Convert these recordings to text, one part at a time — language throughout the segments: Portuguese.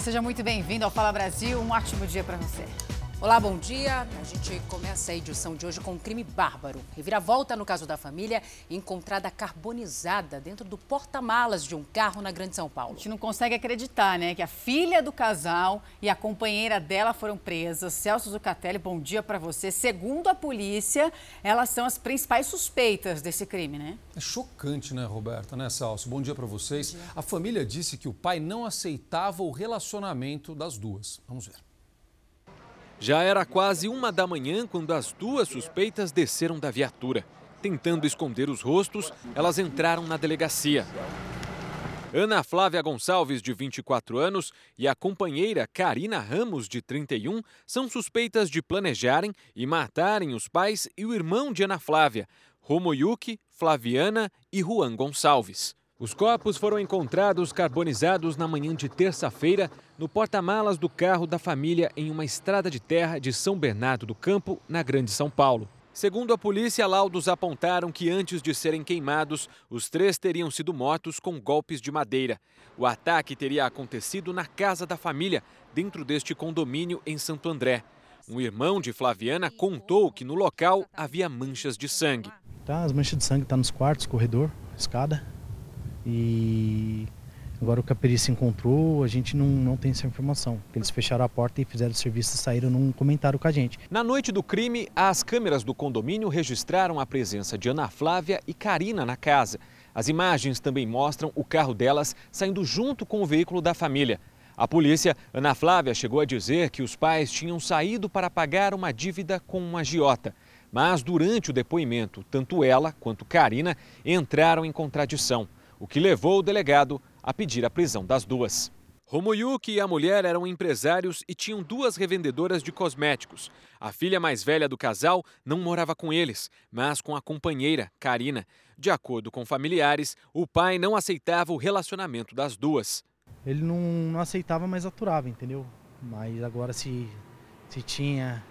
Seja muito bem-vindo ao Fala Brasil. Um ótimo dia para você. Olá, bom dia. A gente começa a edição de hoje com um crime bárbaro. Reviravolta no caso da família, encontrada carbonizada dentro do porta-malas de um carro na Grande São Paulo. A gente não consegue acreditar, né, que a filha do casal e a companheira dela foram presas. Celso Zucatelli, bom dia para você. Segundo a polícia, elas são as principais suspeitas desse crime, né? É chocante, né, Roberta, né, Celso? Bom dia para vocês. Dia. A família disse que o pai não aceitava o relacionamento das duas. Vamos ver. Já era quase uma da manhã quando as duas suspeitas desceram da viatura. Tentando esconder os rostos, elas entraram na delegacia. Ana Flávia Gonçalves, de 24 anos, e a companheira Karina Ramos, de 31, são suspeitas de planejarem e matarem os pais e o irmão de Ana Flávia, Romoyuki, Flaviana e Juan Gonçalves. Os corpos foram encontrados carbonizados na manhã de terça-feira no porta-malas do carro da família em uma estrada de terra de São Bernardo do Campo, na Grande São Paulo. Segundo a polícia, laudos apontaram que antes de serem queimados, os três teriam sido mortos com golpes de madeira. O ataque teria acontecido na casa da família, dentro deste condomínio em Santo André. Um irmão de Flaviana contou que no local havia manchas de sangue. Tá, as manchas de sangue estão tá nos quartos, corredor, escada. E agora o a perícia encontrou, a gente não, não tem essa informação. Eles fecharam a porta e fizeram o serviço e saíram num comentário com a gente. Na noite do crime, as câmeras do condomínio registraram a presença de Ana Flávia e Karina na casa. As imagens também mostram o carro delas saindo junto com o veículo da família. A polícia, Ana Flávia, chegou a dizer que os pais tinham saído para pagar uma dívida com um agiota. Mas durante o depoimento, tanto ela quanto Karina entraram em contradição o que levou o delegado a pedir a prisão das duas. Romoyuki e a mulher eram empresários e tinham duas revendedoras de cosméticos. A filha mais velha do casal não morava com eles, mas com a companheira, Karina. De acordo com familiares, o pai não aceitava o relacionamento das duas. Ele não, não aceitava, mas aturava, entendeu? Mas agora se, se tinha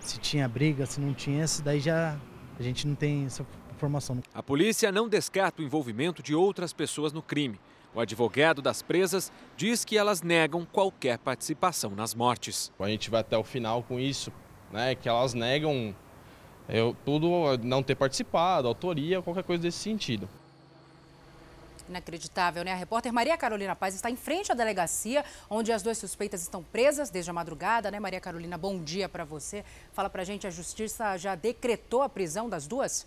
se tinha briga, se não tinha, daí já a gente não tem essa informação. A polícia não descarta o envolvimento de outras pessoas no crime. O advogado das presas diz que elas negam qualquer participação nas mortes. A gente vai até o final com isso, né? Que elas negam eu, tudo não ter participado, autoria, qualquer coisa desse sentido. Inacreditável, né? A repórter Maria Carolina Paz está em frente à delegacia, onde as duas suspeitas estão presas desde a madrugada, né? Maria Carolina, bom dia para você. Fala pra gente, a justiça já decretou a prisão das duas?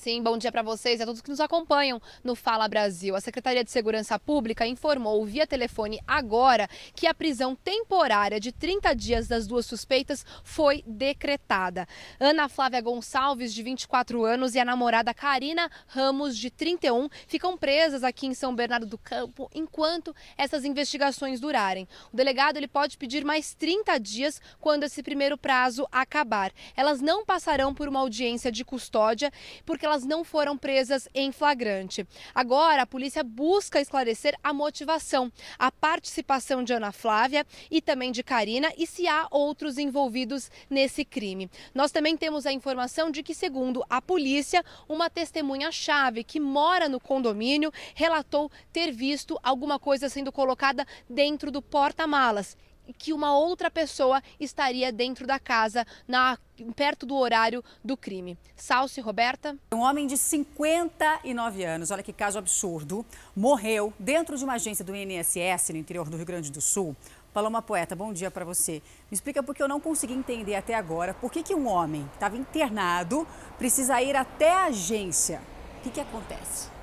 Sim, bom dia para vocês e a todos que nos acompanham no Fala Brasil. A Secretaria de Segurança Pública informou via telefone agora que a prisão temporária de 30 dias das duas suspeitas foi decretada. Ana Flávia Gonçalves, de 24 anos, e a namorada Karina Ramos, de 31, ficam presas aqui em São Bernardo do Campo enquanto essas investigações durarem. O delegado ele pode pedir mais 30 dias quando esse primeiro prazo acabar. Elas não passarão por uma audiência de custódia porque elas não foram presas em flagrante. Agora, a polícia busca esclarecer a motivação, a participação de Ana Flávia e também de Karina e se há outros envolvidos nesse crime. Nós também temos a informação de que, segundo a polícia, uma testemunha-chave que mora no condomínio relatou ter visto alguma coisa sendo colocada dentro do porta-malas que uma outra pessoa estaria dentro da casa na perto do horário do crime. Salce, Roberta? Um homem de 59 anos, olha que caso absurdo, morreu dentro de uma agência do INSS no interior do Rio Grande do Sul. Paloma Poeta, bom dia para você. Me explica porque eu não consegui entender até agora por que, que um homem que estava internado precisa ir até a agência. O que, que acontece?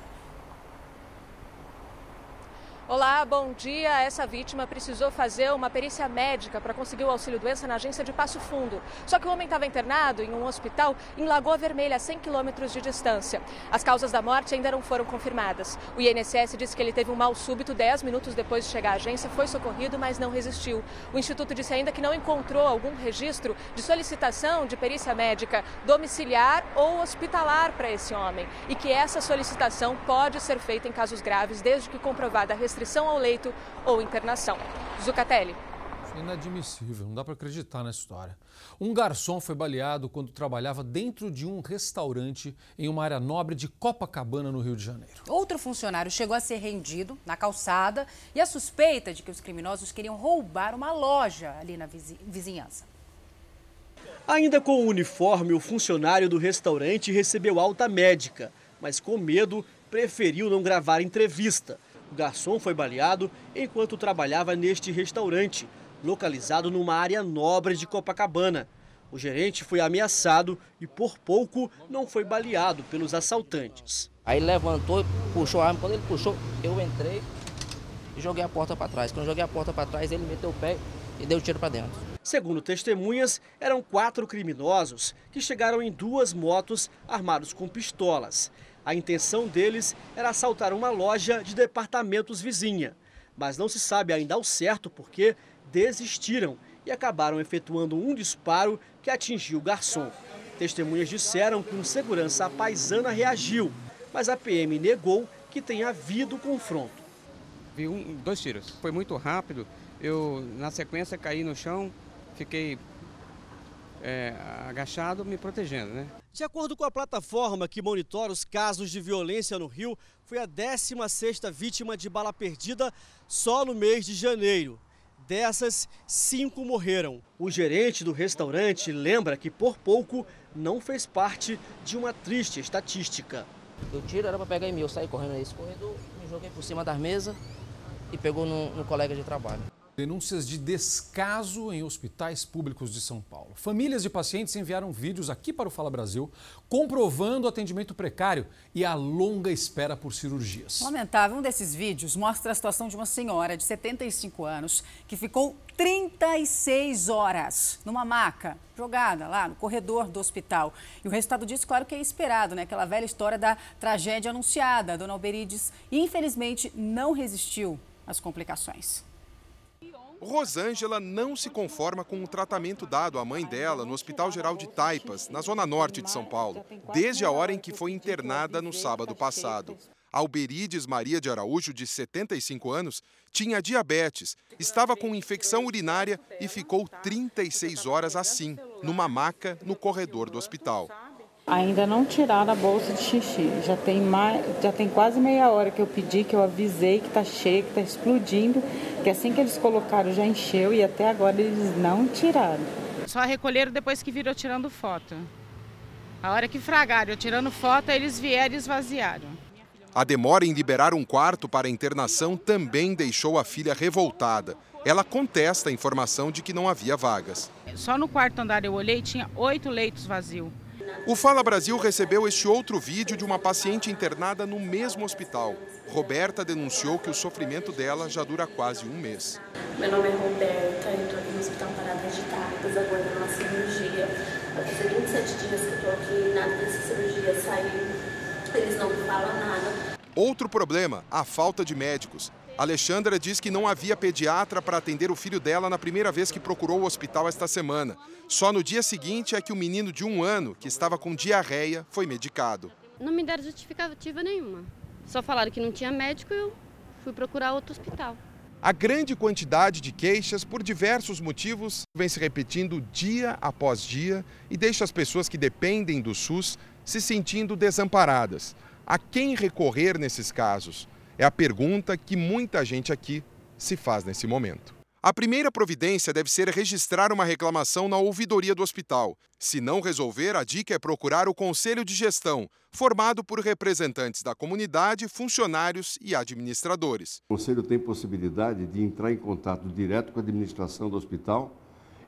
Olá, bom dia. Essa vítima precisou fazer uma perícia médica para conseguir o auxílio doença na agência de Passo Fundo. Só que o homem estava internado em um hospital em Lagoa Vermelha, a 100 quilômetros de distância. As causas da morte ainda não foram confirmadas. O INSS disse que ele teve um mal súbito 10 minutos depois de chegar à agência, foi socorrido, mas não resistiu. O Instituto disse ainda que não encontrou algum registro de solicitação de perícia médica domiciliar ou hospitalar para esse homem e que essa solicitação pode ser feita em casos graves desde que comprovada a restrição restrição ao leito ou internação. Zucatelli. Inadmissível, não dá para acreditar nessa história. Um garçom foi baleado quando trabalhava dentro de um restaurante em uma área nobre de Copacabana, no Rio de Janeiro. Outro funcionário chegou a ser rendido na calçada e a suspeita de que os criminosos queriam roubar uma loja ali na vizinhança. Ainda com o uniforme, o funcionário do restaurante recebeu alta médica, mas com medo preferiu não gravar entrevista. O garçom foi baleado enquanto trabalhava neste restaurante localizado numa área nobre de Copacabana. O gerente foi ameaçado e por pouco não foi baleado pelos assaltantes. Aí levantou, puxou a arma. Quando ele puxou, eu entrei e joguei a porta para trás. Quando eu joguei a porta para trás, ele meteu o pé e deu tiro para dentro. Segundo testemunhas, eram quatro criminosos que chegaram em duas motos armados com pistolas. A intenção deles era assaltar uma loja de departamentos vizinha. Mas não se sabe ainda ao certo porque desistiram e acabaram efetuando um disparo que atingiu o garçom. Testemunhas disseram que um segurança paisana reagiu, mas a PM negou que tenha havido confronto. Vi um, dois tiros. Foi muito rápido. Eu, na sequência, caí no chão, fiquei é, agachado, me protegendo, né? De acordo com a plataforma que monitora os casos de violência no Rio, foi a 16ª vítima de bala perdida só no mês de janeiro. Dessas, cinco morreram. O gerente do restaurante lembra que por pouco não fez parte de uma triste estatística. O tiro era para pegar em mim, eu saí correndo nesse corredor, me joguei por cima das mesas e pegou no, no colega de trabalho. Denúncias de descaso em hospitais públicos de São Paulo. Famílias de pacientes enviaram vídeos aqui para o Fala Brasil comprovando o atendimento precário e a longa espera por cirurgias. Lamentável, um desses vídeos mostra a situação de uma senhora de 75 anos que ficou 36 horas numa maca, jogada lá no corredor do hospital. E o resultado disso, claro que é esperado, né? Aquela velha história da tragédia anunciada. A dona Alberides, infelizmente, não resistiu às complicações. Rosângela não se conforma com o tratamento dado à mãe dela no Hospital Geral de Taipas, na zona norte de São Paulo, desde a hora em que foi internada no sábado passado. Alberides Maria de Araújo, de 75 anos, tinha diabetes, estava com infecção urinária e ficou 36 horas assim, numa maca no corredor do hospital. Ainda não tiraram a bolsa de xixi. Já tem, mais, já tem quase meia hora que eu pedi, que eu avisei que está cheio, que está explodindo, que assim que eles colocaram já encheu e até agora eles não tiraram. Só recolheram depois que viram tirando foto. A hora que fragaram tirando foto, eles vieram e esvaziaram. A demora em liberar um quarto para a internação também deixou a filha revoltada. Ela contesta a informação de que não havia vagas. Só no quarto andar eu olhei, tinha oito leitos vazios. O Fala Brasil recebeu este outro vídeo de uma paciente internada no mesmo hospital. Roberta denunciou que o sofrimento dela já dura quase um mês. Meu nome é Roberta, eu estou aqui no Hospital Parada de Tapas, aguardando uma cirurgia. Fazer 27 dias que estou aqui, nada dessa cirurgia saiu. Eles não falam nada. Outro problema, a falta de médicos. Alexandra diz que não havia pediatra para atender o filho dela na primeira vez que procurou o hospital esta semana. Só no dia seguinte é que o menino de um ano, que estava com diarreia, foi medicado. Não me deram justificativa nenhuma. Só falaram que não tinha médico e eu fui procurar outro hospital. A grande quantidade de queixas, por diversos motivos, vem se repetindo dia após dia e deixa as pessoas que dependem do SUS se sentindo desamparadas. A quem recorrer nesses casos? É a pergunta que muita gente aqui se faz nesse momento. A primeira providência deve ser registrar uma reclamação na ouvidoria do hospital. Se não resolver, a dica é procurar o Conselho de Gestão, formado por representantes da comunidade, funcionários e administradores. O Conselho tem possibilidade de entrar em contato direto com a administração do hospital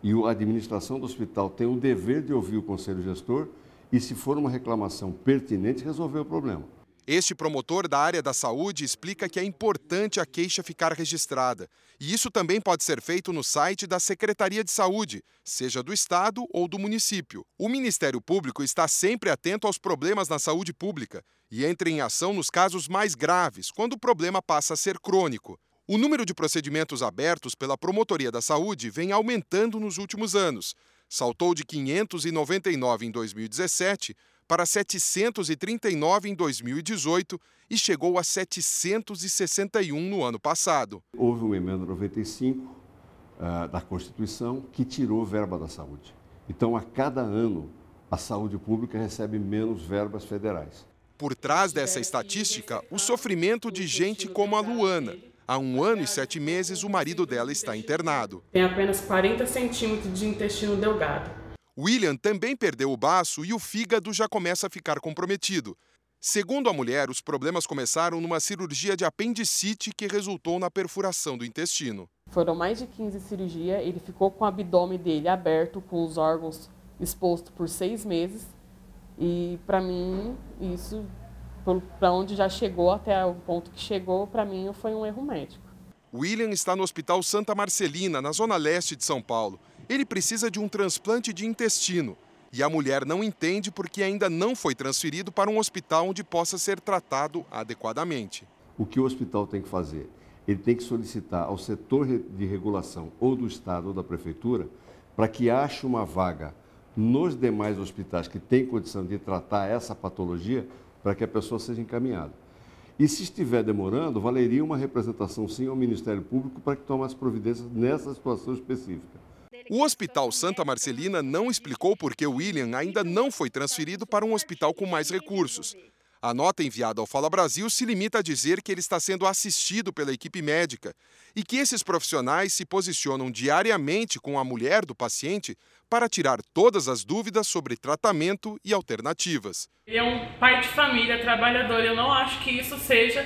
e a administração do hospital tem o dever de ouvir o Conselho Gestor e, se for uma reclamação pertinente, resolver o problema. Este promotor da área da saúde explica que é importante a queixa ficar registrada. E isso também pode ser feito no site da Secretaria de Saúde, seja do Estado ou do município. O Ministério Público está sempre atento aos problemas na saúde pública e entra em ação nos casos mais graves, quando o problema passa a ser crônico. O número de procedimentos abertos pela Promotoria da Saúde vem aumentando nos últimos anos. Saltou de 599 em 2017 para 739 em 2018 e chegou a 761 no ano passado. Houve uma emenda 95 uh, da Constituição que tirou verba da saúde. Então, a cada ano, a saúde pública recebe menos verbas federais. Por trás dessa estatística, o sofrimento de gente como a Luana. Há um ano e sete meses, o marido dela está internado. Tem apenas 40 centímetros de intestino delgado. William também perdeu o baço e o fígado já começa a ficar comprometido. Segundo a mulher, os problemas começaram numa cirurgia de apendicite que resultou na perfuração do intestino. Foram mais de 15 cirurgias, ele ficou com o abdômen dele aberto, com os órgãos expostos por seis meses. E para mim, isso, para onde já chegou, até o ponto que chegou, para mim foi um erro médico. William está no Hospital Santa Marcelina, na zona leste de São Paulo. Ele precisa de um transplante de intestino. E a mulher não entende porque ainda não foi transferido para um hospital onde possa ser tratado adequadamente. O que o hospital tem que fazer? Ele tem que solicitar ao setor de regulação ou do Estado ou da Prefeitura para que ache uma vaga nos demais hospitais que têm condição de tratar essa patologia para que a pessoa seja encaminhada. E se estiver demorando, valeria uma representação sim ao Ministério Público para que tome as providências nessa situação específica. O Hospital Santa Marcelina não explicou por que William ainda não foi transferido para um hospital com mais recursos. A nota enviada ao Fala Brasil se limita a dizer que ele está sendo assistido pela equipe médica e que esses profissionais se posicionam diariamente com a mulher do paciente para tirar todas as dúvidas sobre tratamento e alternativas. Ele é um pai de família, trabalhador. Eu não acho que isso seja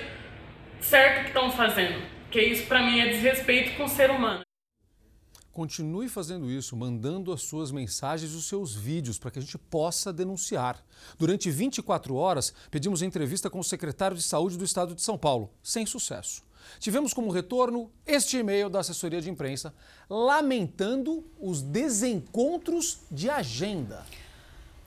certo que estão fazendo, porque isso para mim é desrespeito com o ser humano. Continue fazendo isso, mandando as suas mensagens e os seus vídeos para que a gente possa denunciar. Durante 24 horas, pedimos entrevista com o secretário de Saúde do Estado de São Paulo, sem sucesso. Tivemos como retorno este e-mail da assessoria de imprensa lamentando os desencontros de agenda.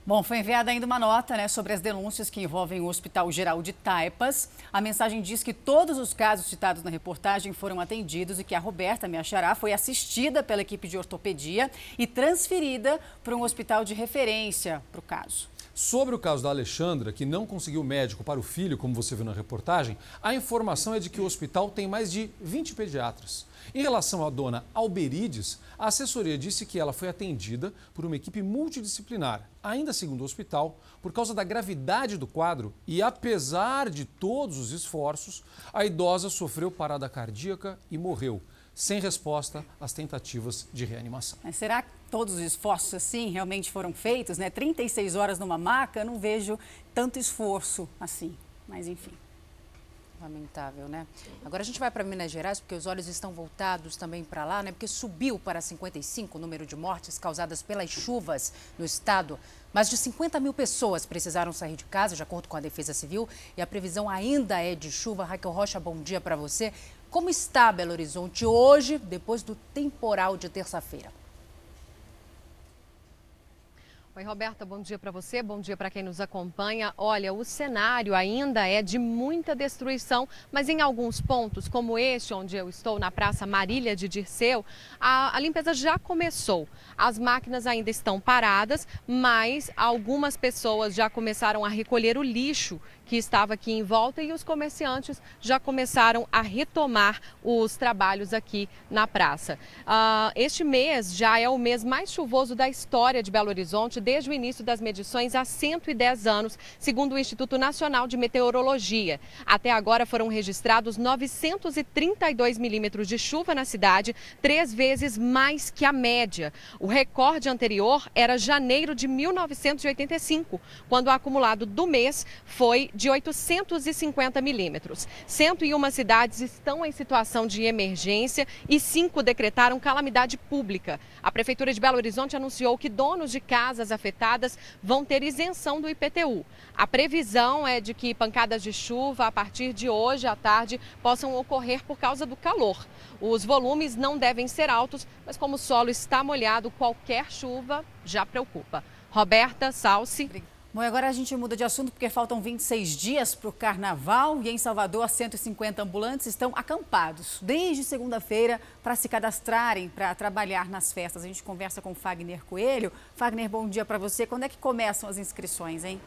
Bom, foi enviada ainda uma nota né, sobre as denúncias que envolvem o Hospital Geral de Taipas. A mensagem diz que todos os casos citados na reportagem foram atendidos e que a Roberta Miachará foi assistida pela equipe de ortopedia e transferida para um hospital de referência para o caso. Sobre o caso da Alexandra, que não conseguiu médico para o filho, como você viu na reportagem, a informação é de que o hospital tem mais de 20 pediatras. Em relação à dona Alberides, a assessoria disse que ela foi atendida por uma equipe multidisciplinar, ainda segundo o hospital, por causa da gravidade do quadro e apesar de todos os esforços, a idosa sofreu parada cardíaca e morreu, sem resposta às tentativas de reanimação. Mas será que todos os esforços assim realmente foram feitos? Né? 36 horas numa maca, não vejo tanto esforço assim, mas enfim. Lamentável, né? Agora a gente vai para Minas Gerais, porque os olhos estão voltados também para lá, né? Porque subiu para 55 o número de mortes causadas pelas chuvas no estado. Mais de 50 mil pessoas precisaram sair de casa, de acordo com a Defesa Civil, e a previsão ainda é de chuva. Raquel Rocha, bom dia para você. Como está Belo Horizonte hoje, depois do temporal de terça-feira? Oi, Roberta, bom dia para você, bom dia para quem nos acompanha. Olha, o cenário ainda é de muita destruição, mas em alguns pontos, como este onde eu estou, na Praça Marília de Dirceu, a, a limpeza já começou. As máquinas ainda estão paradas, mas algumas pessoas já começaram a recolher o lixo que estava aqui em volta e os comerciantes já começaram a retomar os trabalhos aqui na praça. Uh, este mês já é o mês mais chuvoso da história de Belo Horizonte desde o início das medições há 110 anos, segundo o Instituto Nacional de Meteorologia. Até agora foram registrados 932 milímetros de chuva na cidade, três vezes mais que a média. O recorde anterior era janeiro de 1985, quando o acumulado do mês foi de 850 milímetros. 101 cidades estão em situação de emergência e cinco decretaram calamidade pública. A Prefeitura de Belo Horizonte anunciou que donos de casas afetadas vão ter isenção do IPTU. A previsão é de que pancadas de chuva a partir de hoje à tarde possam ocorrer por causa do calor. Os volumes não devem ser altos, mas como o solo está molhado, qualquer chuva já preocupa. Roberta Salsi. Bom, agora a gente muda de assunto porque faltam 26 dias para o carnaval e em Salvador 150 ambulantes estão acampados desde segunda-feira para se cadastrarem para trabalhar nas festas. A gente conversa com Fagner Coelho. Fagner, bom dia para você. Quando é que começam as inscrições, hein?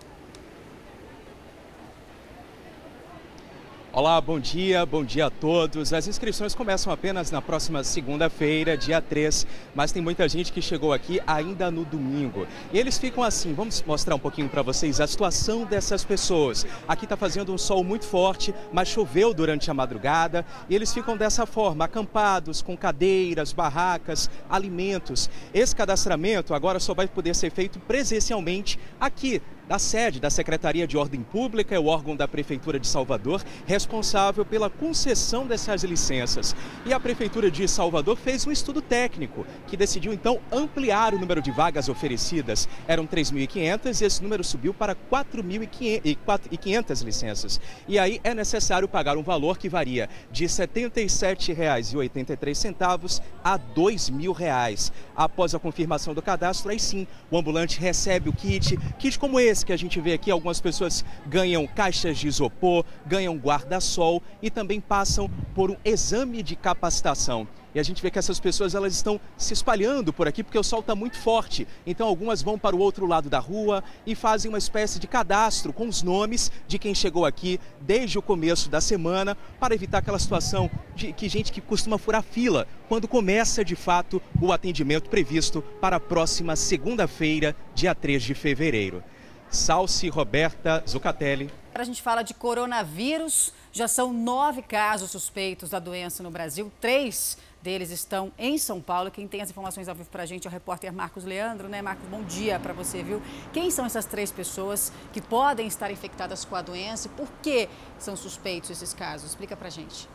Olá, bom dia, bom dia a todos. As inscrições começam apenas na próxima segunda-feira, dia 3, mas tem muita gente que chegou aqui ainda no domingo. E eles ficam assim, vamos mostrar um pouquinho para vocês a situação dessas pessoas. Aqui está fazendo um sol muito forte, mas choveu durante a madrugada e eles ficam dessa forma, acampados com cadeiras, barracas, alimentos. Esse cadastramento agora só vai poder ser feito presencialmente aqui da sede da Secretaria de Ordem Pública, é o órgão da Prefeitura de Salvador, responsável pela concessão dessas licenças. E a Prefeitura de Salvador fez um estudo técnico, que decidiu então ampliar o número de vagas oferecidas. Eram 3.500 e esse número subiu para 4.500 licenças. E aí é necessário pagar um valor que varia de R$ 77,83 a R$ 2.000. Após a confirmação do cadastro, aí sim, o ambulante recebe o kit, kit como esse que a gente vê aqui, algumas pessoas ganham caixas de isopor, ganham guarda-sol e também passam por um exame de capacitação. E a gente vê que essas pessoas elas estão se espalhando por aqui porque o sol está muito forte. Então algumas vão para o outro lado da rua e fazem uma espécie de cadastro com os nomes de quem chegou aqui desde o começo da semana para evitar aquela situação de que gente que costuma furar fila quando começa de fato o atendimento previsto para a próxima segunda-feira, dia 3 de fevereiro. Salsi Roberta Zucatelli. A gente fala de coronavírus. Já são nove casos suspeitos da doença no Brasil. Três deles estão em São Paulo. Quem tem as informações ao vivo para a gente é o repórter Marcos Leandro, né? Marcos, bom dia para você, viu? Quem são essas três pessoas que podem estar infectadas com a doença e por que são suspeitos esses casos? Explica para a gente.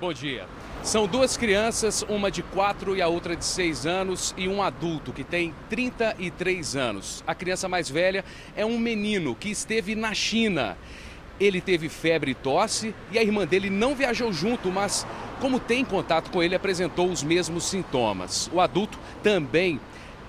Bom dia. São duas crianças, uma de 4 e a outra de 6 anos, e um adulto que tem 33 anos. A criança mais velha é um menino que esteve na China. Ele teve febre e tosse e a irmã dele não viajou junto, mas, como tem contato com ele, apresentou os mesmos sintomas. O adulto também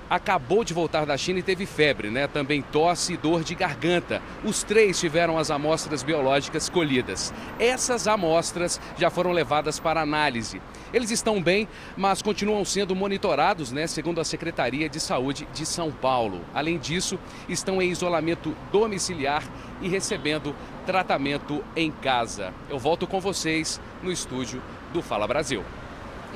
acabou de voltar da China e teve febre, né? Também tosse e dor de garganta. Os três tiveram as amostras biológicas colhidas. Essas amostras já foram levadas para análise. Eles estão bem, mas continuam sendo monitorados, né, segundo a Secretaria de Saúde de São Paulo. Além disso, estão em isolamento domiciliar e recebendo tratamento em casa. Eu volto com vocês no estúdio do Fala Brasil.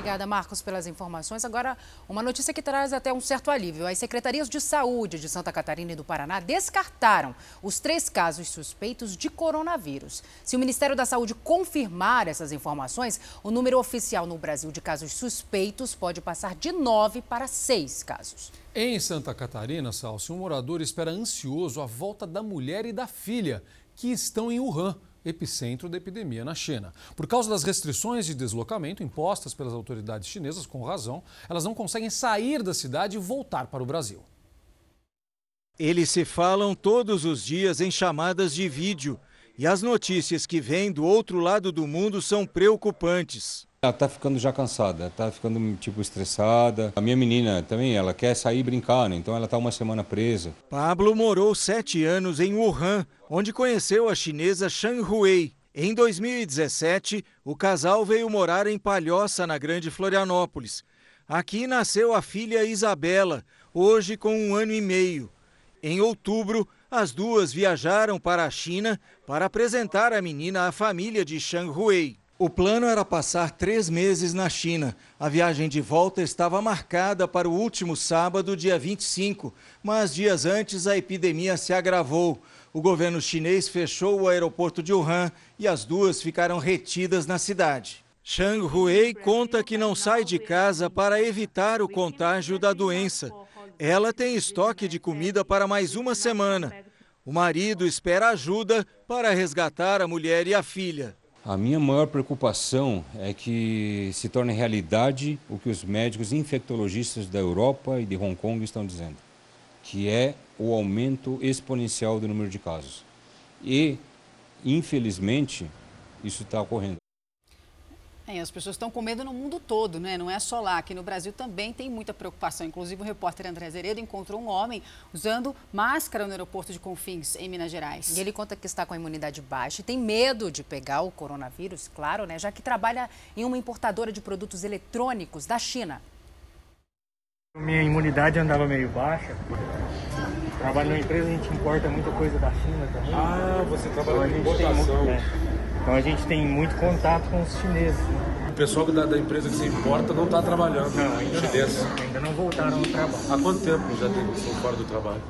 Obrigada, Marcos, pelas informações. Agora, uma notícia que traz até um certo alívio. As secretarias de saúde de Santa Catarina e do Paraná descartaram os três casos suspeitos de coronavírus. Se o Ministério da Saúde confirmar essas informações, o número oficial no Brasil de casos suspeitos pode passar de nove para seis casos. Em Santa Catarina, Salsi, um morador espera ansioso a volta da mulher e da filha, que estão em Wuhan epicentro da epidemia na China. Por causa das restrições de deslocamento impostas pelas autoridades chinesas, com razão, elas não conseguem sair da cidade e voltar para o Brasil. Eles se falam todos os dias em chamadas de vídeo e as notícias que vêm do outro lado do mundo são preocupantes. Ela tá ficando já cansada, tá ficando tipo estressada. A minha menina também, ela quer sair brincar, né? então ela tá uma semana presa. Pablo morou sete anos em Wuhan, onde conheceu a chinesa Shan Huei. Em 2017, o casal veio morar em Palhoça, na Grande Florianópolis. Aqui nasceu a filha Isabela, hoje com um ano e meio. Em outubro, as duas viajaram para a China para apresentar a menina à família de Shan Huei. O plano era passar três meses na China. A viagem de volta estava marcada para o último sábado, dia 25, mas dias antes a epidemia se agravou. O governo chinês fechou o aeroporto de Wuhan e as duas ficaram retidas na cidade. Shang Huei conta que não sai de casa para evitar o contágio da doença. Ela tem estoque de comida para mais uma semana. O marido espera ajuda para resgatar a mulher e a filha. A minha maior preocupação é que se torne realidade o que os médicos infectologistas da Europa e de Hong Kong estão dizendo, que é o aumento exponencial do número de casos. E, infelizmente, isso está ocorrendo. É, as pessoas estão com medo no mundo todo, né? não é só lá. Aqui no Brasil também tem muita preocupação. Inclusive, o repórter André Zeredo encontrou um homem usando máscara no aeroporto de Confins, em Minas Gerais. E ele conta que está com a imunidade baixa e tem medo de pegar o coronavírus, claro, né? já que trabalha em uma importadora de produtos eletrônicos da China. Minha imunidade andava meio baixa. trabalho numa empresa, a gente importa muita coisa da China também. Ah, você trabalha então, com importação. Muito, Então a gente tem muito contato com os chineses. O pessoal da, da empresa que se importa não está trabalhando. Não, ainda não. Ainda não voltaram ao trabalho. Há quanto tempo já tem, estão fora do trabalho?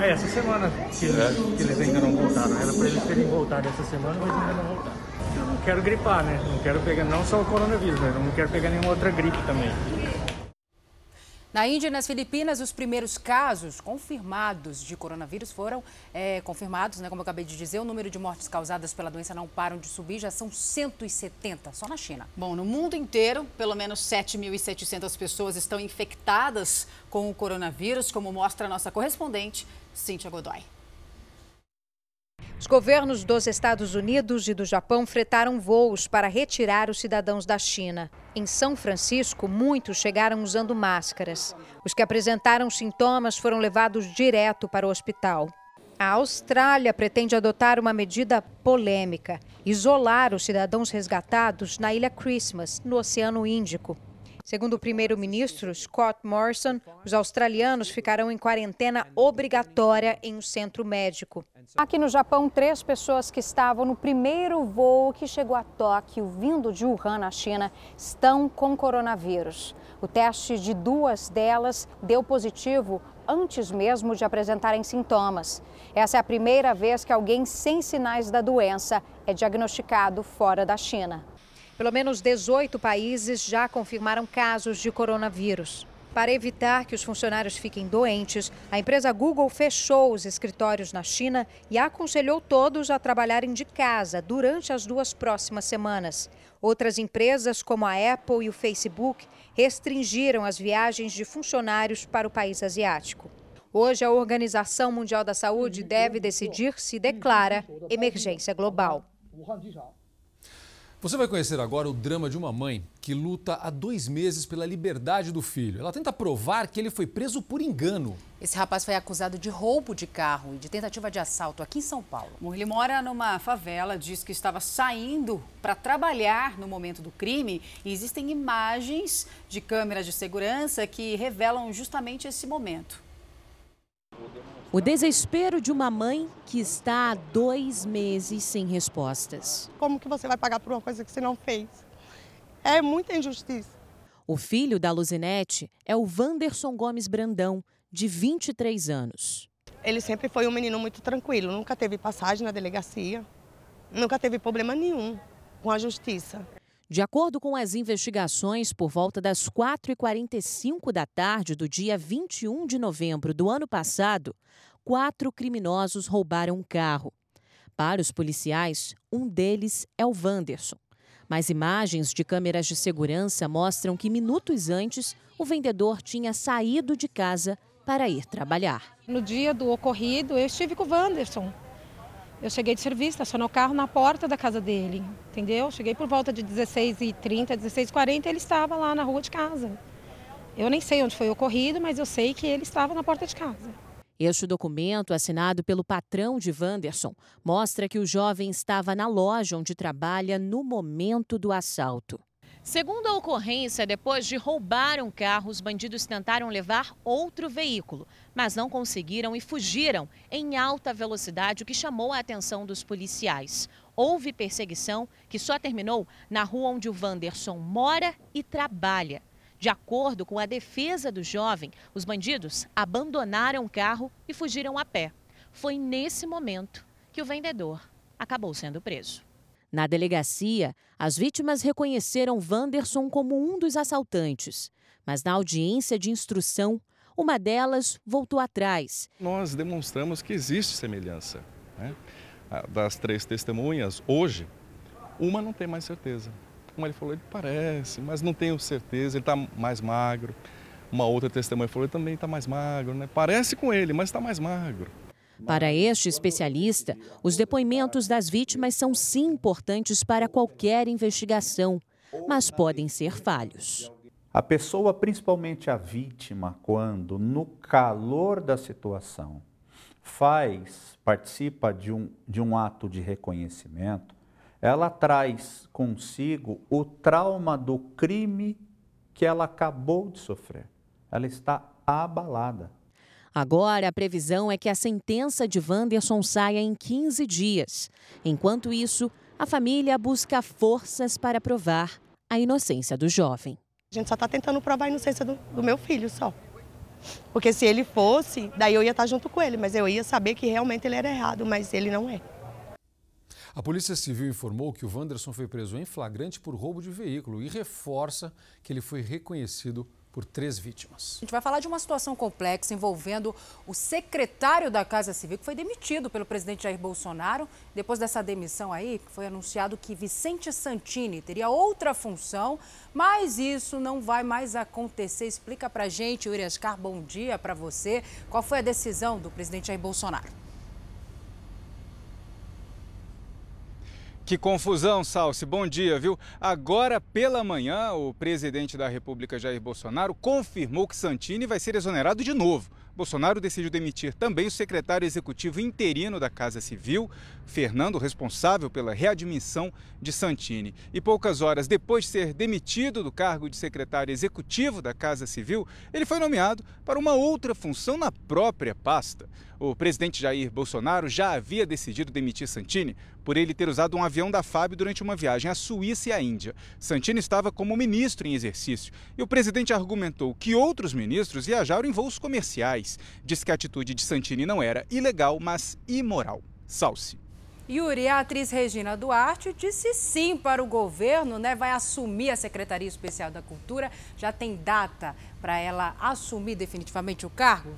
É, essa semana que eles, é? que eles ainda não voltaram. Era para eles terem voltado essa semana, mas ainda não voltaram. Eu não quero gripar, né? Não quero pegar não só o coronavírus, mas não quero pegar nenhuma outra gripe também. Na Índia e nas Filipinas, os primeiros casos confirmados de coronavírus foram é, confirmados, né? Como eu acabei de dizer, o número de mortes causadas pela doença não param de subir, já são 170 só na China. Bom, no mundo inteiro, pelo menos 7.700 pessoas estão infectadas com o coronavírus, como mostra a nossa correspondente, Cíntia Godoy. Os governos dos Estados Unidos e do Japão fretaram voos para retirar os cidadãos da China. Em São Francisco, muitos chegaram usando máscaras. Os que apresentaram sintomas foram levados direto para o hospital. A Austrália pretende adotar uma medida polêmica: isolar os cidadãos resgatados na ilha Christmas, no Oceano Índico. Segundo o primeiro-ministro Scott Morrison, os australianos ficarão em quarentena obrigatória em um centro médico. Aqui no Japão, três pessoas que estavam no primeiro voo que chegou a Tóquio, vindo de Wuhan, na China, estão com coronavírus. O teste de duas delas deu positivo antes mesmo de apresentarem sintomas. Essa é a primeira vez que alguém sem sinais da doença é diagnosticado fora da China. Pelo menos 18 países já confirmaram casos de coronavírus. Para evitar que os funcionários fiquem doentes, a empresa Google fechou os escritórios na China e aconselhou todos a trabalharem de casa durante as duas próximas semanas. Outras empresas, como a Apple e o Facebook, restringiram as viagens de funcionários para o país asiático. Hoje, a Organização Mundial da Saúde deve decidir se declara emergência global. Você vai conhecer agora o drama de uma mãe que luta há dois meses pela liberdade do filho. Ela tenta provar que ele foi preso por engano. Esse rapaz foi acusado de roubo de carro e de tentativa de assalto aqui em São Paulo. Bom, ele mora numa favela, diz que estava saindo para trabalhar no momento do crime e existem imagens de câmeras de segurança que revelam justamente esse momento. O desespero de uma mãe que está há dois meses sem respostas. Como que você vai pagar por uma coisa que você não fez? É muita injustiça. O filho da Luzinete é o Wanderson Gomes Brandão, de 23 anos. Ele sempre foi um menino muito tranquilo, nunca teve passagem na delegacia, nunca teve problema nenhum com a justiça. De acordo com as investigações, por volta das 4h45 da tarde do dia 21 de novembro do ano passado, quatro criminosos roubaram um carro. Para os policiais, um deles é o Wanderson. Mas imagens de câmeras de segurança mostram que minutos antes o vendedor tinha saído de casa para ir trabalhar. No dia do ocorrido, eu estive com o Wanderson. Eu cheguei de serviço, estacionou o carro na porta da casa dele, entendeu? Cheguei por volta de 16h30, 16h40, ele estava lá na rua de casa. Eu nem sei onde foi ocorrido, mas eu sei que ele estava na porta de casa. Este documento, assinado pelo patrão de Wanderson, mostra que o jovem estava na loja onde trabalha no momento do assalto. Segundo a ocorrência, depois de roubar um carro, os bandidos tentaram levar outro veículo, mas não conseguiram e fugiram em alta velocidade, o que chamou a atenção dos policiais. Houve perseguição que só terminou na rua onde o Wanderson mora e trabalha. De acordo com a defesa do jovem, os bandidos abandonaram o carro e fugiram a pé. Foi nesse momento que o vendedor acabou sendo preso. Na delegacia, as vítimas reconheceram Wanderson como um dos assaltantes, mas na audiência de instrução, uma delas voltou atrás. Nós demonstramos que existe semelhança. Né? Das três testemunhas, hoje, uma não tem mais certeza como ele falou, ele parece, mas não tenho certeza, ele está mais magro. Uma outra testemunha falou, ele também está mais magro, né? Parece com ele, mas está mais magro. Para este especialista, os depoimentos das vítimas são sim importantes para qualquer investigação, mas podem ser falhos. A pessoa, principalmente a vítima, quando no calor da situação faz, participa de um, de um ato de reconhecimento, ela traz consigo o trauma do crime que ela acabou de sofrer. Ela está abalada. Agora, a previsão é que a sentença de Wanderson saia em 15 dias. Enquanto isso, a família busca forças para provar a inocência do jovem. A gente só está tentando provar a inocência do, do, meu filho só. Porque se ele fosse, daí eu ia estar junto com ele, mas eu ia saber que realmente ele era errado, mas ele não é. A Polícia Civil informou que o Wanderson foi preso em flagrante por roubo de veículo e reforça que ele foi reconhecido por três vítimas. A gente vai falar de uma situação complexa envolvendo o secretário da Casa Civil, que foi demitido pelo presidente Jair Bolsonaro. Depois dessa demissão aí, foi anunciado que Vicente Santini teria outra função, mas isso não vai mais acontecer. Explica pra gente, Yuri Ascar, bom dia para você. Qual foi a decisão do presidente Jair Bolsonaro? Que confusão, Salsi. Bom dia, viu? Agora pela manhã, o presidente da República, Jair Bolsonaro, confirmou que Santini vai ser exonerado de novo. Bolsonaro decidiu demitir também o secretário executivo interino da Casa Civil, Fernando, responsável pela readmissão de Santini. E poucas horas depois de ser demitido do cargo de secretário executivo da Casa Civil, ele foi nomeado para uma outra função na própria pasta. O presidente Jair Bolsonaro já havia decidido demitir Santini por ele ter usado um avião da FAB durante uma viagem à Suíça e à Índia. Santini estava como ministro em exercício e o presidente argumentou que outros ministros viajaram em voos comerciais. Diz que a atitude de Santini não era ilegal, mas imoral. Salse. Yuri, a atriz Regina Duarte disse sim para o governo, né? Vai assumir a Secretaria Especial da Cultura. Já tem data para ela assumir definitivamente o cargo?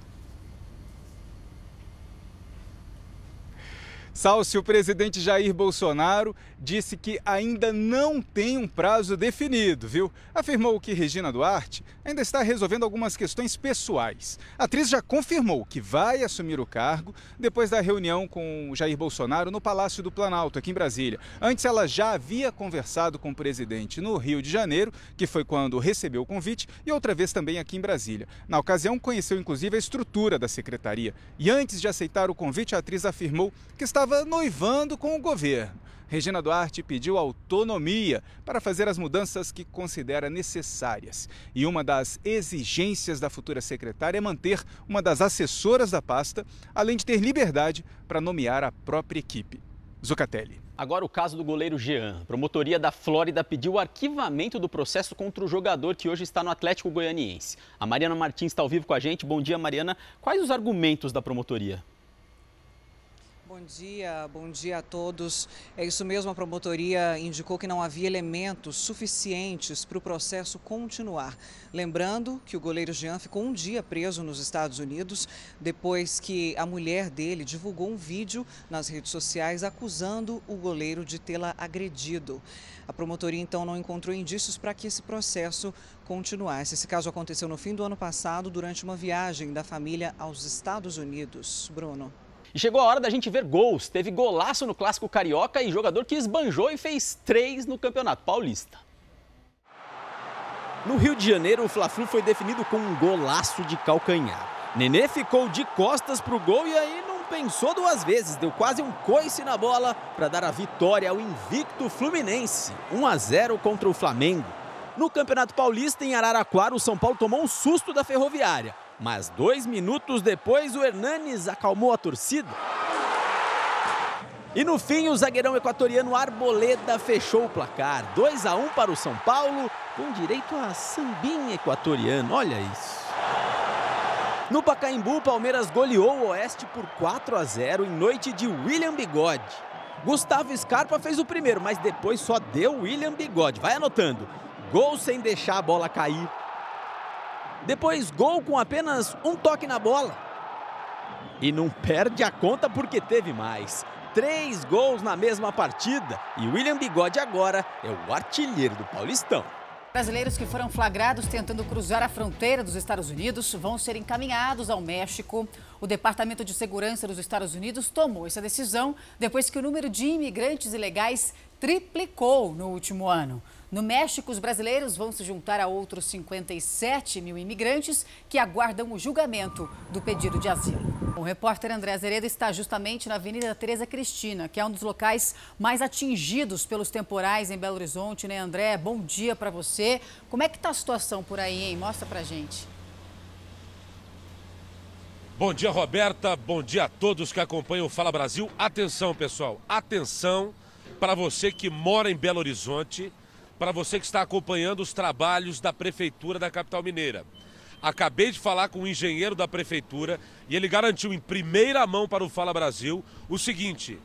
Salsi, o presidente Jair Bolsonaro disse que ainda não tem um prazo definido, viu? Afirmou que Regina Duarte ainda está resolvendo algumas questões pessoais. A atriz já confirmou que vai assumir o cargo depois da reunião com Jair Bolsonaro no Palácio do Planalto, aqui em Brasília. Antes, ela já havia conversado com o presidente no Rio de Janeiro, que foi quando recebeu o convite, e outra vez também aqui em Brasília. Na ocasião, conheceu inclusive a estrutura da secretaria. E antes de aceitar o convite, a atriz afirmou que estava noivando com o governo. Regina Duarte pediu autonomia para fazer as mudanças que considera necessárias. E uma das exigências da futura secretária é manter uma das assessoras da pasta, além de ter liberdade para nomear a própria equipe. Zucatelli. Agora o caso do goleiro Jean. A promotoria da Flórida pediu o arquivamento do processo contra o jogador que hoje está no Atlético Goianiense. A Mariana Martins está ao vivo com a gente. Bom dia, Mariana. Quais os argumentos da promotoria? Bom dia, bom dia a todos. É isso mesmo, a promotoria indicou que não havia elementos suficientes para o processo continuar. Lembrando que o goleiro Jean ficou um dia preso nos Estados Unidos depois que a mulher dele divulgou um vídeo nas redes sociais acusando o goleiro de tê-la agredido. A promotoria então não encontrou indícios para que esse processo continuasse. Esse caso aconteceu no fim do ano passado durante uma viagem da família aos Estados Unidos. Bruno. E chegou a hora da gente ver gols. Teve golaço no Clássico Carioca e jogador que esbanjou e fez três no Campeonato Paulista. No Rio de Janeiro, o Fla-Flu foi definido com um golaço de calcanhar. Nenê ficou de costas para o gol e aí não pensou duas vezes. Deu quase um coice na bola para dar a vitória ao invicto Fluminense. 1 a 0 contra o Flamengo. No Campeonato Paulista, em Araraquara, o São Paulo tomou um susto da Ferroviária. Mas dois minutos depois, o Hernanes acalmou a torcida. E no fim, o zagueirão equatoriano Arboleda fechou o placar. 2 a 1 para o São Paulo, com direito a sambinha equatoriano. Olha isso. No Pacaembu, o Palmeiras goleou o Oeste por 4 a 0 em noite de William Bigode. Gustavo Scarpa fez o primeiro, mas depois só deu William Bigode. Vai anotando. Gol sem deixar a bola cair. Depois, gol com apenas um toque na bola. E não perde a conta porque teve mais. Três gols na mesma partida. E William Bigode agora é o artilheiro do Paulistão. Brasileiros que foram flagrados tentando cruzar a fronteira dos Estados Unidos vão ser encaminhados ao México. O Departamento de Segurança dos Estados Unidos tomou essa decisão depois que o número de imigrantes ilegais triplicou no último ano. No México, os brasileiros vão se juntar a outros 57 mil imigrantes que aguardam o julgamento do pedido de asilo. O repórter André Azeredo está justamente na Avenida Tereza Cristina, que é um dos locais mais atingidos pelos temporais em Belo Horizonte, né, André? Bom dia para você. Como é que está a situação por aí, hein? Mostra pra gente. Bom dia, Roberta. Bom dia a todos que acompanham o Fala Brasil. Atenção, pessoal. Atenção para você que mora em Belo Horizonte, para você que está acompanhando os trabalhos da Prefeitura da capital mineira. Acabei de falar com o engenheiro da Prefeitura e ele garantiu em primeira mão para o Fala Brasil o seguinte: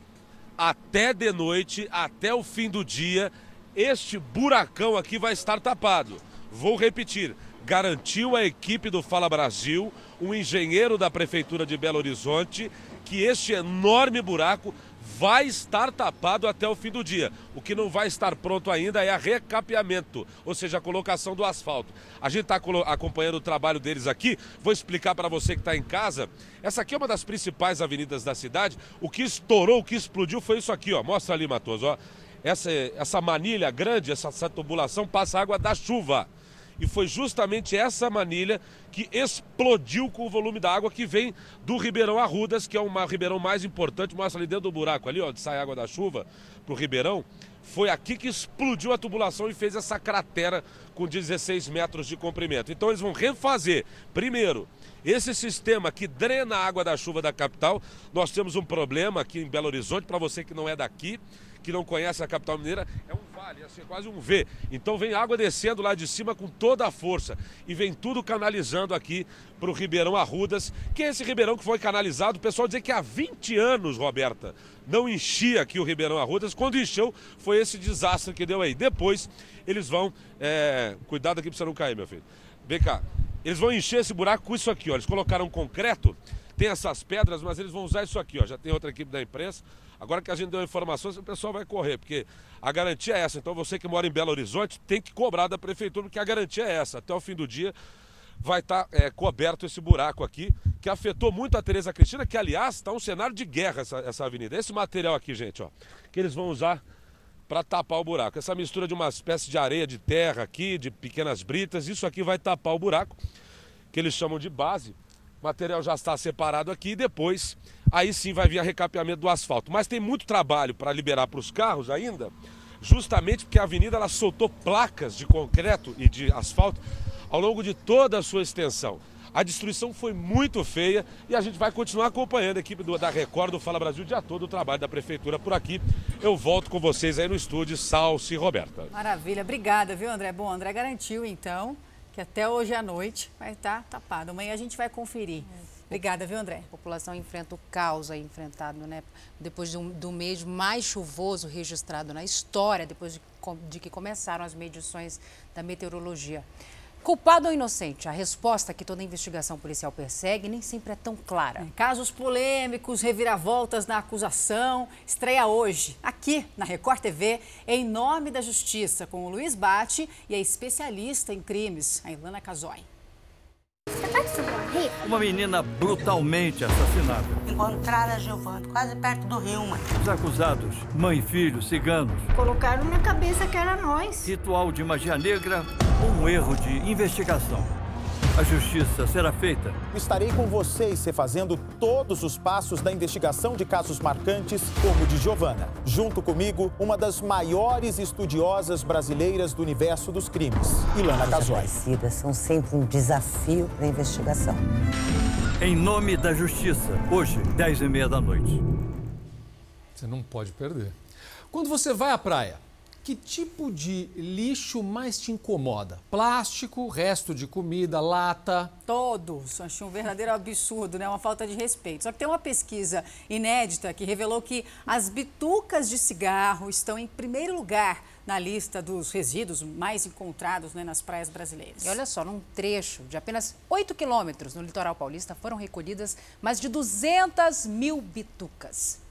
até de noite, até o fim do dia, este buracão aqui vai estar tapado. Vou repetir: garantiu a equipe do Fala Brasil, um engenheiro da Prefeitura de Belo Horizonte, que este enorme buraco vai estar tapado até o fim do dia. O que não vai estar pronto ainda é a recapeamento, ou seja, a colocação do asfalto. A gente está acompanhando o trabalho deles aqui. Vou explicar para você que está em casa. Essa aqui é uma das principais avenidas da cidade. O que estourou, o que explodiu foi isso aqui, ó. Mostra ali, Matoso, ó. Essa, essa manilha grande, essa, essa tubulação passa água da chuva. E foi justamente essa manilha que explodiu com o volume da água que vem do Ribeirão Arrudas, que é o ribeirão mais importante, mostra ali dentro do buraco ali, onde sai água da chuva pro Ribeirão. Foi aqui que explodiu a tubulação e fez essa cratera com 16 metros de comprimento. Então eles vão refazer, primeiro, esse sistema que drena a água da chuva da capital. Nós temos um problema aqui em Belo Horizonte, para você que não é daqui, que não conhece a capital mineira, é um vale, assim, quase um V. Então vem água descendo lá de cima com toda a força e vem tudo canalizando aqui para o Ribeirão Arrudas, que é esse ribeirão que foi canalizado, o pessoal dizer que há 20 anos, Roberta, não enchia aqui o Ribeirão Arrudas. Quando encheu, foi esse desastre que deu aí. Depois, eles vão. É... Cuidado aqui para você não cair, meu filho. Vem cá. Eles vão encher esse buraco com isso aqui, ó. Eles colocaram concreto, tem essas pedras, mas eles vão usar isso aqui, ó. Já tem outra equipe da imprensa. Agora que a gente deu informações, o pessoal vai correr, porque a garantia é essa. Então você que mora em Belo Horizonte tem que cobrar da prefeitura, porque a garantia é essa. Até o fim do dia vai estar tá, é, coberto esse buraco aqui, que afetou muito a Tereza Cristina, que aliás está um cenário de guerra essa, essa avenida. Esse material aqui, gente, ó, que eles vão usar para tapar o buraco. Essa mistura de uma espécie de areia de terra aqui, de pequenas britas, isso aqui vai tapar o buraco, que eles chamam de base. O material já está separado aqui e depois aí sim vai vir a recapeamento do asfalto. Mas tem muito trabalho para liberar para os carros ainda, justamente porque a avenida ela soltou placas de concreto e de asfalto ao longo de toda a sua extensão. A destruição foi muito feia e a gente vai continuar acompanhando a equipe do, da Record do Fala Brasil o dia todo o trabalho da prefeitura por aqui. Eu volto com vocês aí no estúdio, Salsi e Roberta. Maravilha, obrigada, viu, André? Bom, André garantiu então que até hoje à noite vai estar tapado. Amanhã a gente vai conferir. Obrigada, viu, André? A população enfrenta o caos aí enfrentado, né? Depois do, do mês mais chuvoso registrado na história, depois de, de que começaram as medições da meteorologia. Culpado ou inocente? A resposta que toda investigação policial persegue nem sempre é tão clara. Casos polêmicos, reviravoltas na acusação. Estreia hoje, aqui na Record TV, em nome da Justiça, com o Luiz Bate e a especialista em crimes, a Ilana Casoy. Uma menina brutalmente assassinada. Encontraram a Giovanna quase perto do rio, mãe. Os acusados, mãe e filho, ciganos. Colocaram na cabeça que era nós. Ritual de magia negra, um erro de investigação. A justiça será feita. Estarei com vocês refazendo todos os passos da investigação de casos marcantes, como o de Giovana. Junto comigo, uma das maiores estudiosas brasileiras do universo dos crimes, Ilana Casoy. As são sempre um desafio para a investigação. Em nome da justiça, hoje, 10 e meia da noite. Você não pode perder. Quando você vai à praia, que tipo de lixo mais te incomoda? Plástico, resto de comida, lata? Todos. Achei um verdadeiro absurdo, né? Uma falta de respeito. Só que tem uma pesquisa inédita que revelou que as bitucas de cigarro estão em primeiro lugar na lista dos resíduos mais encontrados né, nas praias brasileiras. E olha só, num trecho de apenas 8 quilômetros no litoral paulista foram recolhidas mais de 200 mil bitucas.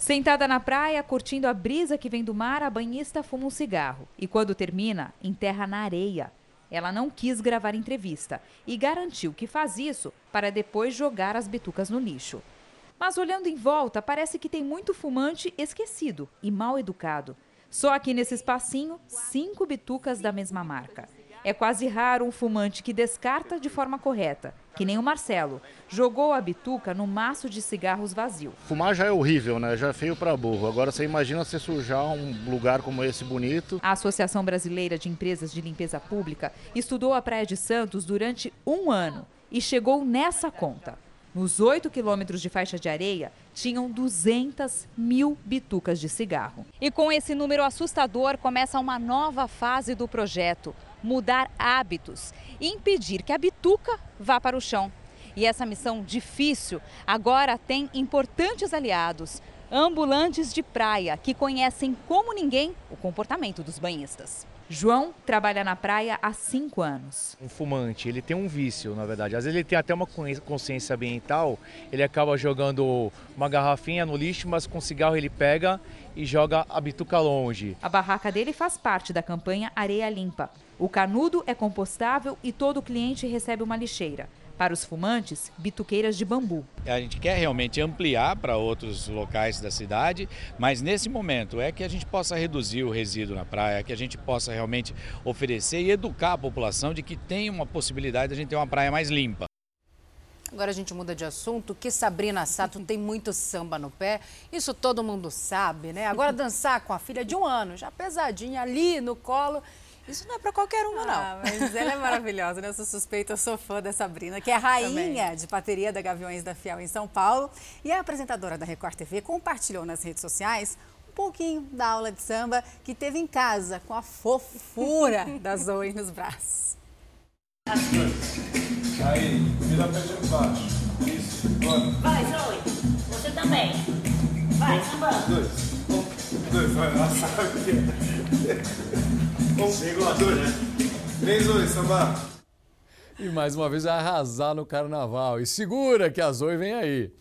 Sentada na praia, curtindo a brisa que vem do mar, a banhista fuma um cigarro. E quando termina, enterra na areia. Ela não quis gravar entrevista e garantiu que faz isso para depois jogar as bitucas no lixo. Mas olhando em volta, parece que tem muito fumante esquecido e mal educado. Só aqui nesse espacinho, cinco bitucas da mesma marca. É quase raro um fumante que descarta de forma correta, que nem o Marcelo. Jogou a bituca no maço de cigarros vazio. Fumar já é horrível, né? Já é feio para burro. Agora você imagina você sujar um lugar como esse bonito. A Associação Brasileira de Empresas de Limpeza Pública estudou a Praia de Santos durante um ano e chegou nessa conta. Nos 8 quilômetros de faixa de areia, tinham 200 mil bitucas de cigarro. E com esse número assustador, começa uma nova fase do projeto: mudar hábitos e impedir que a bituca vá para o chão. E essa missão difícil agora tem importantes aliados ambulantes de praia que conhecem como ninguém o comportamento dos banhistas. João trabalha na praia há cinco anos. Um fumante, ele tem um vício, na verdade. Às vezes ele tem até uma consciência ambiental, ele acaba jogando uma garrafinha no lixo, mas com cigarro ele pega e joga a bituca longe. A barraca dele faz parte da campanha Areia Limpa. O canudo é compostável e todo cliente recebe uma lixeira. Para os fumantes, bituqueiras de bambu. A gente quer realmente ampliar para outros locais da cidade, mas nesse momento é que a gente possa reduzir o resíduo na praia, que a gente possa realmente oferecer e educar a população de que tem uma possibilidade de a gente ter uma praia mais limpa. Agora a gente muda de assunto, que Sabrina Sato tem muito samba no pé, isso todo mundo sabe, né? Agora dançar com a filha de um ano, já pesadinha ali no colo, isso não é para qualquer uma, não. Ah, mas ela é maravilhosa, né? Eu sou suspeita, eu sou fã da Sabrina, que é a rainha Também. de bateria da Gaviões da Fiel em São Paulo. E a apresentadora da Record TV compartilhou nas redes sociais um pouquinho da aula de samba que teve em casa, com a fofura da Zoe nos braços. Aí, vira pé de baixo. Isso, bora. Vai, Zoe. Você também. Vai, samba. Dois. Né? Três, Zoe, samba. E mais uma vez arrasar no carnaval. E segura que a Zoe vem aí.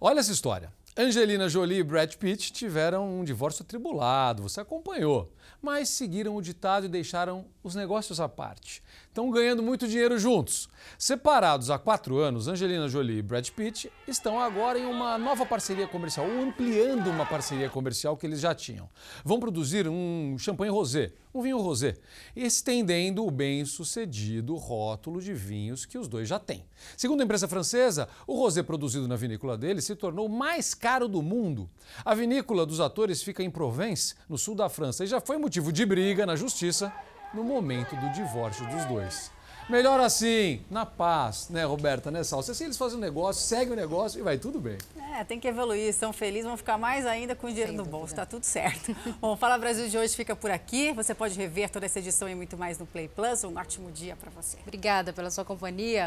Olha essa história. Angelina Jolie e Brad Pitt tiveram um divórcio atribulado, você acompanhou, mas seguiram o ditado e deixaram os negócios à parte estão ganhando muito dinheiro juntos. Separados há quatro anos, Angelina Jolie e Brad Pitt estão agora em uma nova parceria comercial, ou ampliando uma parceria comercial que eles já tinham. Vão produzir um champanhe rosé, um vinho rosé, estendendo o bem-sucedido rótulo de vinhos que os dois já têm. Segundo a imprensa francesa, o rosé produzido na vinícola deles se tornou mais caro do mundo. A vinícola dos atores fica em Provence, no sul da França, e já foi motivo de briga na justiça no momento do divórcio dos dois. Melhor assim, na paz, né, Roberta, né, Sal? Se eles fazem um negócio, segue o negócio e vai tudo bem. É, tem que evoluir, são felizes, vão ficar mais ainda com o dinheiro Sem no bolso, tá tudo certo. Bom, Fala Brasil de hoje fica por aqui. Você pode rever toda essa edição e muito mais no Play Plus. Um ótimo dia para você. Obrigada pela sua companhia.